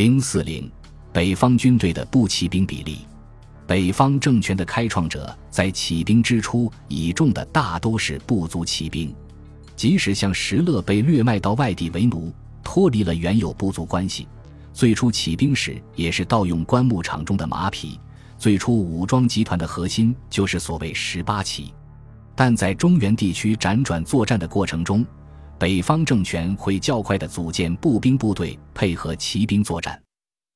零四零，北方军队的步骑兵比例。北方政权的开创者在起兵之初倚重的大都是部族骑兵，即使像石勒被掠卖到外地为奴，脱离了原有部族关系，最初起兵时也是盗用棺木场中的马匹。最初武装集团的核心就是所谓十八骑，但在中原地区辗转作战的过程中，北方政权会较快地组建步兵部队配合骑兵作战。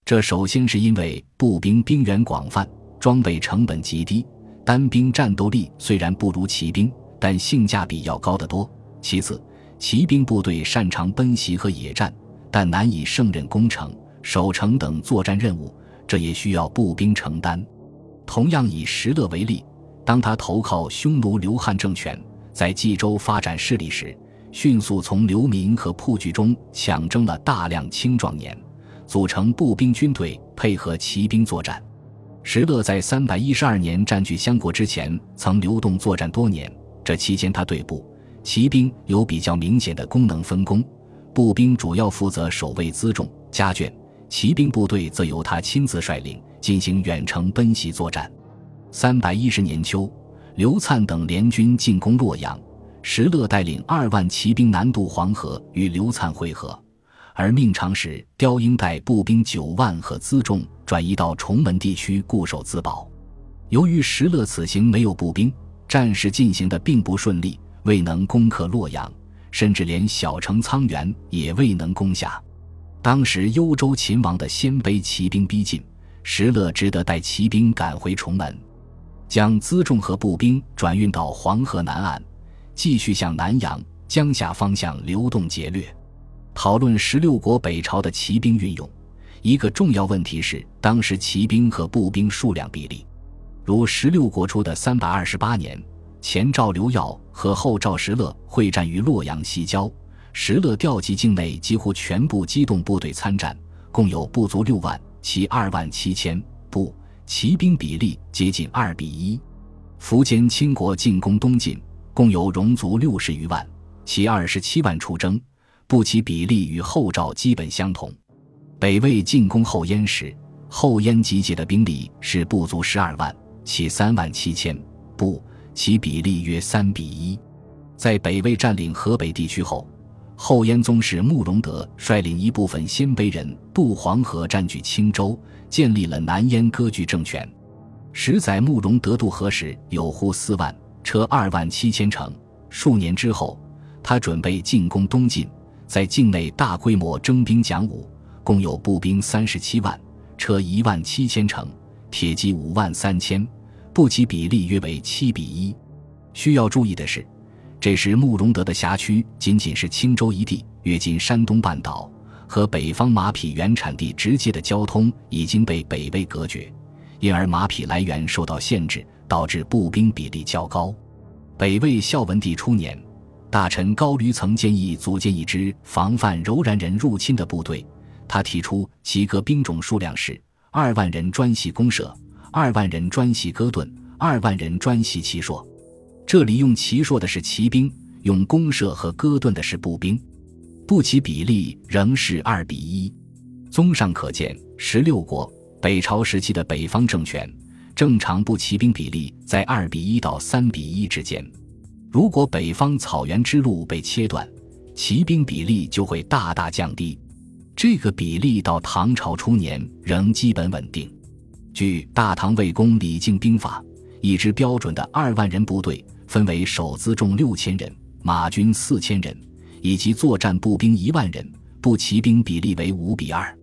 这首先是因为步兵兵源广泛。装备成本极低，单兵战斗力虽然不如骑兵，但性价比要高得多。其次，骑兵部队擅长奔袭和野战，但难以胜任攻城、守城等作战任务，这也需要步兵承担。同样以石勒为例，当他投靠匈奴刘汉政权，在冀州发展势力时，迅速从流民和铺据中抢征了大量青壮年，组成步兵军队配合骑兵作战。石勒在三百一十二年占据相国之前，曾流动作战多年。这期间，他对步骑兵有比较明显的功能分工：步兵主要负责守卫辎重家眷，骑兵部队则由他亲自率领进行远程奔袭作战。三百一十年秋，刘粲等联军进攻洛阳，石勒带领二万骑兵南渡黄河，与刘粲会合。而命长史刁英带步兵九万和辎重转移到崇门地区固守自保。由于石勒此行没有步兵，战事进行的并不顺利，未能攻克洛阳，甚至连小城沧源也未能攻下。当时幽州秦王的鲜卑骑兵逼近，石勒只得带骑兵赶回崇门，将辎重和步兵转运到黄河南岸，继续向南阳、江夏方向流动劫掠。讨论十六国北朝的骑兵运用，一个重要问题是当时骑兵和步兵数量比例。如十六国初的三百二十八年，前赵刘耀和后赵石勒会战于洛阳西郊，石勒调集境内几乎全部机动部队参战，共有不足六万，骑二万七千，步骑兵比例接近二比一。苻坚倾国进攻东晋，共有戎卒六十余万，其二十七万出征。不其比例与后赵基本相同。北魏进攻后燕时，后燕集结的兵力是不足十二万，其三万七千，步其比例约三比一。在北魏占领河北地区后，后燕宗室慕容德率领一部分鲜卑人渡黄河，占据青州，建立了南燕割据政权。十载慕容德渡河时有呼四万，车二万七千乘。数年之后，他准备进攻东晋。在境内大规模征兵讲武，共有步兵三十七万，车一万七千乘，铁骑五万三千，步骑比例约为七比一。需要注意的是，这时慕容德的辖区仅仅是青州一地，约近山东半岛，和北方马匹原产地直接的交通已经被北魏隔绝，因而马匹来源受到限制，导致步兵比例较高。北魏孝文帝初年。大臣高驴曾建议组建一支防范柔然人入侵的部队。他提出其各兵种数量是：二万人专系弓射，二万人专系戈盾，二万人专系骑槊。这里用骑槊的是骑兵，用弓射和戈盾的是步兵。步骑比例仍是二比一。综上可见，十六国北朝时期的北方政权，正常步骑兵比例在二比一到三比一之间。如果北方草原之路被切断，骑兵比例就会大大降低。这个比例到唐朝初年仍基本稳定。据《大唐魏公李靖兵法》，一支标准的二万人部队分为守辎重六千人、马军四千人，以及作战步兵一万人，步骑兵比例为五比二。